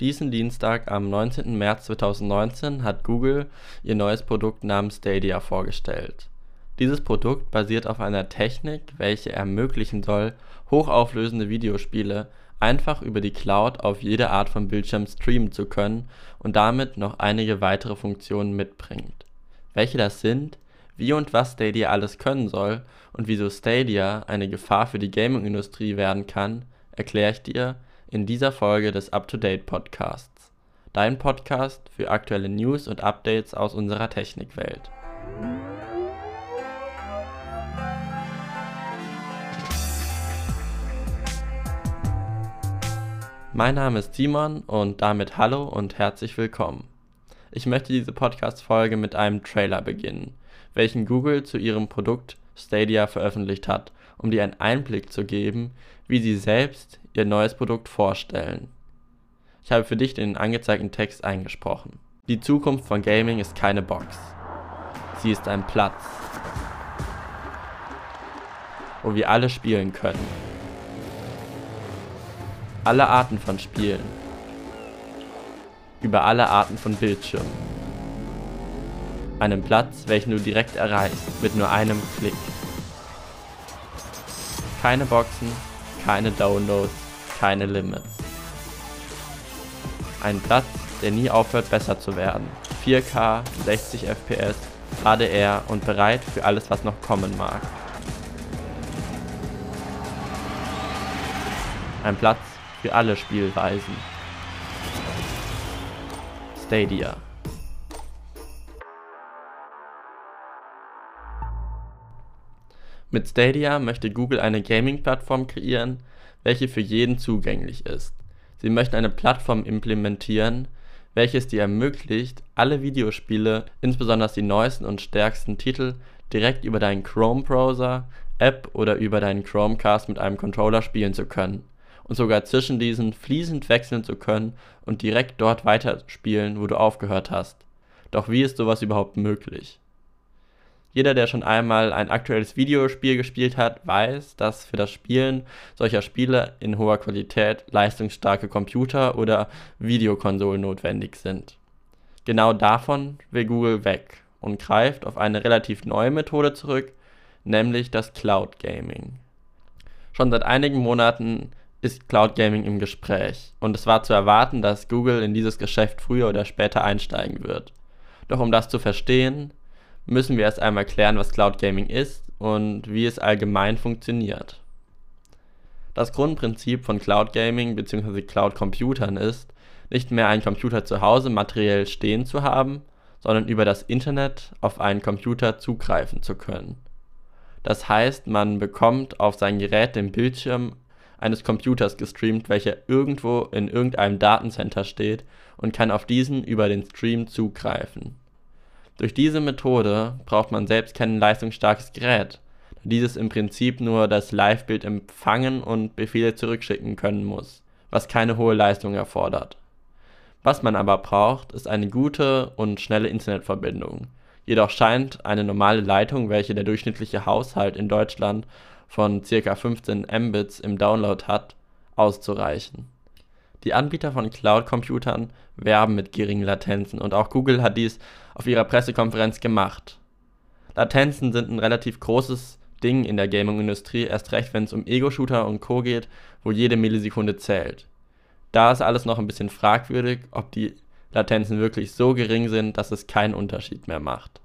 Diesen Dienstag am 19. März 2019 hat Google ihr neues Produkt namens Stadia vorgestellt. Dieses Produkt basiert auf einer Technik, welche ermöglichen soll, hochauflösende Videospiele einfach über die Cloud auf jede Art von Bildschirm streamen zu können und damit noch einige weitere Funktionen mitbringt. Welche das sind, wie und was Stadia alles können soll und wieso Stadia eine Gefahr für die Gaming-Industrie werden kann, erkläre ich dir in dieser Folge des Up-to-Date Podcasts. Dein Podcast für aktuelle News und Updates aus unserer Technikwelt. Mein Name ist Simon und damit hallo und herzlich willkommen. Ich möchte diese Podcast-Folge mit einem Trailer beginnen, welchen Google zu ihrem Produkt Stadia veröffentlicht hat, um dir einen Einblick zu geben, wie sie selbst ihr neues Produkt vorstellen. Ich habe für dich den angezeigten Text eingesprochen. Die Zukunft von Gaming ist keine Box. Sie ist ein Platz, wo wir alle spielen können. Alle Arten von Spielen. Über alle Arten von Bildschirmen. Einen Platz, welchen du direkt erreichst mit nur einem Klick. Keine Boxen, keine Downloads, keine Limits. Ein Platz, der nie aufhört besser zu werden. 4K, 60 FPS, HDR und bereit für alles, was noch kommen mag. Ein Platz für alle Spielweisen. Stadia. Mit Stadia möchte Google eine Gaming-Plattform kreieren, welche für jeden zugänglich ist. Sie möchten eine Plattform implementieren, welche es dir ermöglicht, alle Videospiele, insbesondere die neuesten und stärksten Titel, direkt über deinen Chrome-Browser, App oder über deinen Chromecast mit einem Controller spielen zu können und sogar zwischen diesen fließend wechseln zu können und direkt dort weiterspielen, wo du aufgehört hast. Doch wie ist sowas überhaupt möglich? Jeder, der schon einmal ein aktuelles Videospiel gespielt hat, weiß, dass für das Spielen solcher Spiele in hoher Qualität leistungsstarke Computer oder Videokonsolen notwendig sind. Genau davon will Google weg und greift auf eine relativ neue Methode zurück, nämlich das Cloud Gaming. Schon seit einigen Monaten ist Cloud Gaming im Gespräch und es war zu erwarten, dass Google in dieses Geschäft früher oder später einsteigen wird. Doch um das zu verstehen, müssen wir erst einmal klären, was Cloud Gaming ist und wie es allgemein funktioniert. Das Grundprinzip von Cloud Gaming bzw. Cloud Computern ist, nicht mehr einen Computer zu Hause materiell stehen zu haben, sondern über das Internet auf einen Computer zugreifen zu können. Das heißt, man bekommt auf sein Gerät den Bildschirm eines Computers gestreamt, welcher irgendwo in irgendeinem Datencenter steht und kann auf diesen über den Stream zugreifen durch diese Methode braucht man selbst kein leistungsstarkes Gerät, da dieses im Prinzip nur das Livebild empfangen und Befehle zurückschicken können muss, was keine hohe Leistung erfordert. Was man aber braucht, ist eine gute und schnelle Internetverbindung. Jedoch scheint eine normale Leitung, welche der durchschnittliche Haushalt in Deutschland von ca. 15 Mbits im Download hat, auszureichen. Die Anbieter von Cloud-Computern werben mit geringen Latenzen und auch Google hat dies auf ihrer Pressekonferenz gemacht. Latenzen sind ein relativ großes Ding in der Gaming-Industrie, erst recht wenn es um Ego-Shooter und Co. geht, wo jede Millisekunde zählt. Da ist alles noch ein bisschen fragwürdig, ob die Latenzen wirklich so gering sind, dass es keinen Unterschied mehr macht.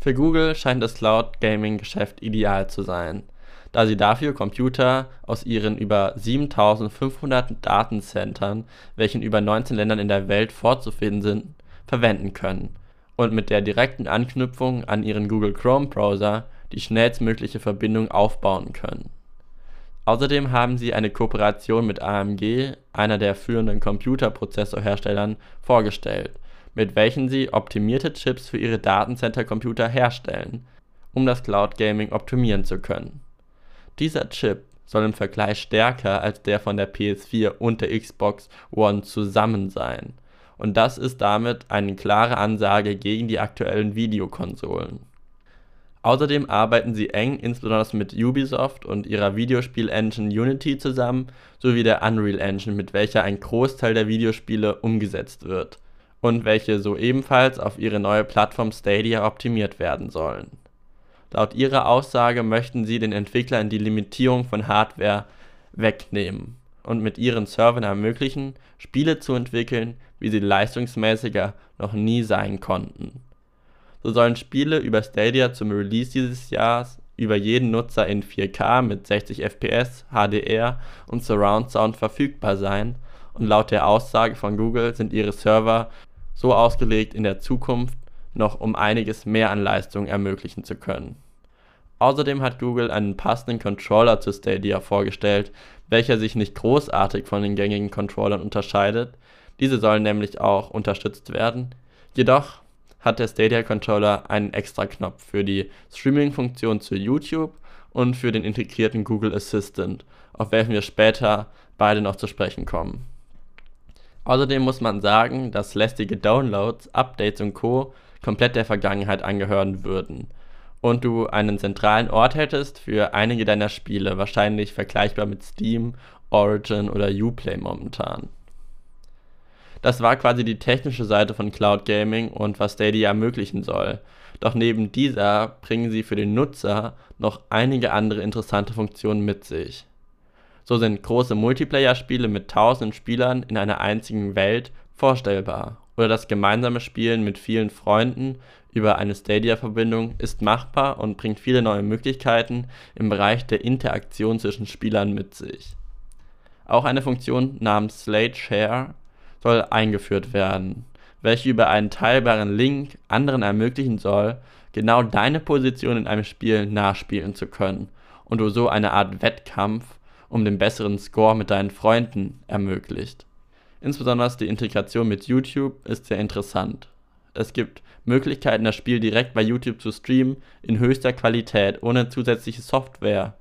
Für Google scheint das Cloud Gaming Geschäft ideal zu sein da sie dafür Computer aus ihren über 7500 Datencentern, welche in über 19 Ländern in der Welt vorzufinden sind, verwenden können und mit der direkten Anknüpfung an ihren Google Chrome Browser die schnellstmögliche Verbindung aufbauen können. Außerdem haben sie eine Kooperation mit AMG, einer der führenden Computerprozessorherstellern, vorgestellt, mit welchen sie optimierte Chips für ihre Datencenter-Computer herstellen, um das Cloud Gaming optimieren zu können dieser Chip soll im Vergleich stärker als der von der PS4 und der Xbox One zusammen sein, und das ist damit eine klare Ansage gegen die aktuellen Videokonsolen. Außerdem arbeiten sie eng insbesondere mit Ubisoft und ihrer Videospiel-Engine Unity zusammen sowie der Unreal Engine, mit welcher ein Großteil der Videospiele umgesetzt wird und welche so ebenfalls auf ihre neue Plattform Stadia optimiert werden sollen. Laut ihrer Aussage möchten sie den Entwicklern die Limitierung von Hardware wegnehmen und mit ihren Servern ermöglichen, Spiele zu entwickeln, wie sie leistungsmäßiger noch nie sein konnten. So sollen Spiele über Stadia zum Release dieses Jahres über jeden Nutzer in 4K mit 60 FPS, HDR und Surround Sound verfügbar sein und laut der Aussage von Google sind ihre Server so ausgelegt, in der Zukunft noch um einiges mehr an Leistung ermöglichen zu können. Außerdem hat Google einen passenden Controller zu Stadia vorgestellt, welcher sich nicht großartig von den gängigen Controllern unterscheidet, diese sollen nämlich auch unterstützt werden. Jedoch hat der Stadia Controller einen extra Knopf für die Streaming-Funktion zu YouTube und für den integrierten Google Assistant, auf welchen wir später beide noch zu sprechen kommen. Außerdem muss man sagen, dass lästige Downloads, Updates und Co. komplett der Vergangenheit angehören würden und du einen zentralen Ort hättest für einige deiner Spiele, wahrscheinlich vergleichbar mit Steam, Origin oder Uplay momentan. Das war quasi die technische Seite von Cloud Gaming und was Stadia ermöglichen soll. Doch neben dieser bringen sie für den Nutzer noch einige andere interessante Funktionen mit sich. So sind große Multiplayer-Spiele mit tausenden Spielern in einer einzigen Welt vorstellbar. Oder das gemeinsame Spielen mit vielen Freunden über eine Stadia-Verbindung ist machbar und bringt viele neue Möglichkeiten im Bereich der Interaktion zwischen Spielern mit sich. Auch eine Funktion namens Slate Share soll eingeführt werden, welche über einen teilbaren Link anderen ermöglichen soll, genau deine Position in einem Spiel nachspielen zu können und du so eine Art Wettkampf um den besseren Score mit deinen Freunden ermöglicht. Insbesondere die Integration mit YouTube ist sehr interessant. Es gibt Möglichkeiten, das Spiel direkt bei YouTube zu streamen in höchster Qualität ohne zusätzliche Software.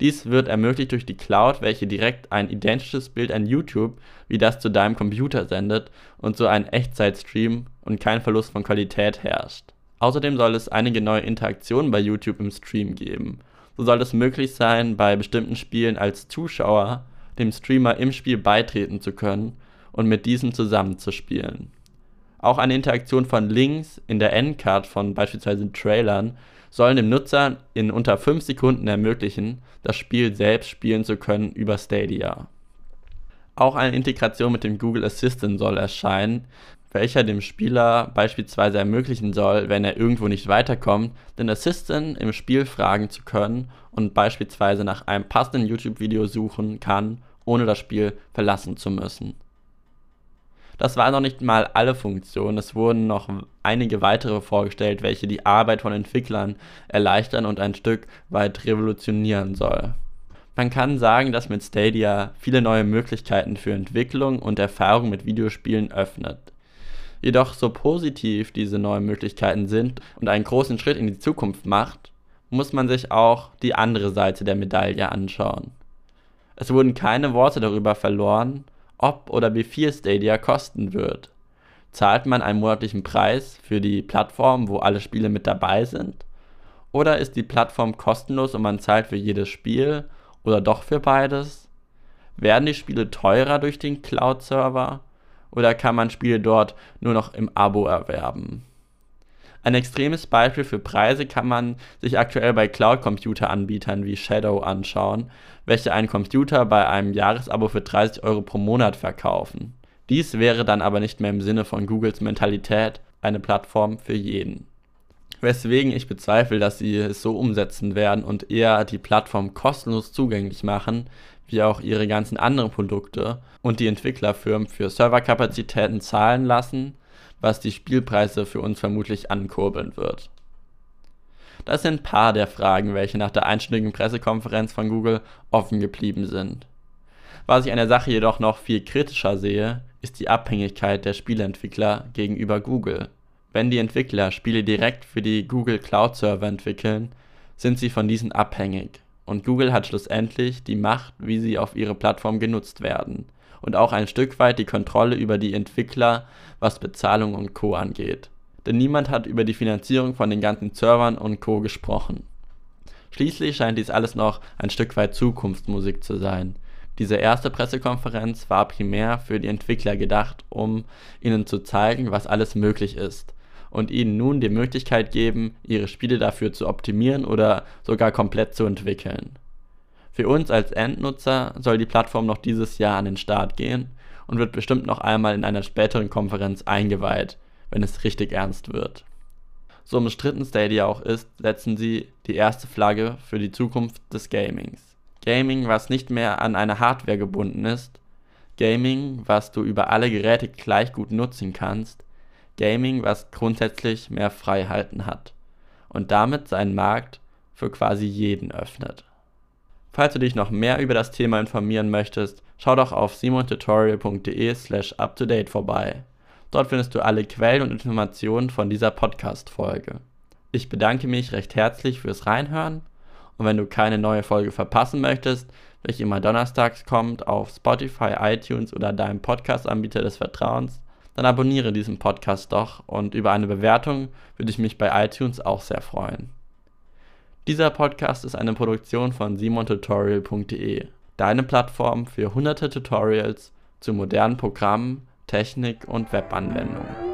Dies wird ermöglicht durch die Cloud, welche direkt ein identisches Bild an YouTube wie das zu deinem Computer sendet und so ein Echtzeitstream und kein Verlust von Qualität herrscht. Außerdem soll es einige neue Interaktionen bei YouTube im Stream geben so soll es möglich sein, bei bestimmten Spielen als Zuschauer dem Streamer im Spiel beitreten zu können und mit diesem zusammenzuspielen. Auch eine Interaktion von Links in der Endcard von beispielsweise Trailern sollen dem Nutzer in unter 5 Sekunden ermöglichen, das Spiel selbst spielen zu können über Stadia. Auch eine Integration mit dem Google Assistant soll erscheinen, welcher dem Spieler beispielsweise ermöglichen soll, wenn er irgendwo nicht weiterkommt, den Assistant im Spiel fragen zu können und beispielsweise nach einem passenden YouTube-Video suchen kann, ohne das Spiel verlassen zu müssen. Das waren noch nicht mal alle Funktionen, es wurden noch einige weitere vorgestellt, welche die Arbeit von Entwicklern erleichtern und ein Stück weit revolutionieren soll. Man kann sagen, dass mit Stadia viele neue Möglichkeiten für Entwicklung und Erfahrung mit Videospielen öffnet. Jedoch so positiv diese neuen Möglichkeiten sind und einen großen Schritt in die Zukunft macht, muss man sich auch die andere Seite der Medaille anschauen. Es wurden keine Worte darüber verloren, ob oder wie viel Stadia kosten wird. Zahlt man einen monatlichen Preis für die Plattform, wo alle Spiele mit dabei sind? Oder ist die Plattform kostenlos und man zahlt für jedes Spiel oder doch für beides? Werden die Spiele teurer durch den Cloud-Server? oder kann man Spiele dort nur noch im Abo erwerben? Ein extremes Beispiel für Preise kann man sich aktuell bei Cloud-Computer-Anbietern wie Shadow anschauen, welche einen Computer bei einem Jahresabo für 30 Euro pro Monat verkaufen. Dies wäre dann aber nicht mehr im Sinne von Googles Mentalität eine Plattform für jeden. Weswegen ich bezweifle, dass sie es so umsetzen werden und eher die Plattform kostenlos zugänglich machen, wie auch ihre ganzen anderen Produkte und die Entwicklerfirmen für Serverkapazitäten zahlen lassen, was die Spielpreise für uns vermutlich ankurbeln wird. Das sind ein paar der Fragen, welche nach der einstündigen Pressekonferenz von Google offen geblieben sind. Was ich an der Sache jedoch noch viel kritischer sehe, ist die Abhängigkeit der Spieleentwickler gegenüber Google. Wenn die Entwickler Spiele direkt für die Google Cloud Server entwickeln, sind sie von diesen abhängig und Google hat schlussendlich die Macht, wie sie auf ihre Plattform genutzt werden und auch ein Stück weit die Kontrolle über die Entwickler, was Bezahlung und Co angeht. denn niemand hat über die Finanzierung von den ganzen Servern und Co. gesprochen. Schließlich scheint dies alles noch ein Stück weit Zukunftsmusik zu sein. Diese erste Pressekonferenz war primär für die Entwickler gedacht, um ihnen zu zeigen, was alles möglich ist und ihnen nun die Möglichkeit geben, ihre Spiele dafür zu optimieren oder sogar komplett zu entwickeln. Für uns als Endnutzer soll die Plattform noch dieses Jahr an den Start gehen und wird bestimmt noch einmal in einer späteren Konferenz eingeweiht, wenn es richtig ernst wird. So umstritten Stadia auch ist, setzen sie die erste Flagge für die Zukunft des Gamings. Gaming, was nicht mehr an eine Hardware gebunden ist, Gaming, was du über alle Geräte gleich gut nutzen kannst, Gaming, was grundsätzlich mehr Freiheiten hat und damit seinen Markt für quasi jeden öffnet. Falls du dich noch mehr über das Thema informieren möchtest, schau doch auf simontutorial.de slash uptodate vorbei. Dort findest du alle Quellen und Informationen von dieser Podcast-Folge. Ich bedanke mich recht herzlich fürs Reinhören und wenn du keine neue Folge verpassen möchtest, welche immer donnerstags kommt auf Spotify, iTunes oder deinem Podcast-Anbieter des Vertrauens, dann abonniere diesen Podcast doch und über eine Bewertung würde ich mich bei iTunes auch sehr freuen. Dieser Podcast ist eine Produktion von simontutorial.de, deine Plattform für hunderte Tutorials zu modernen Programmen, Technik und Webanwendungen.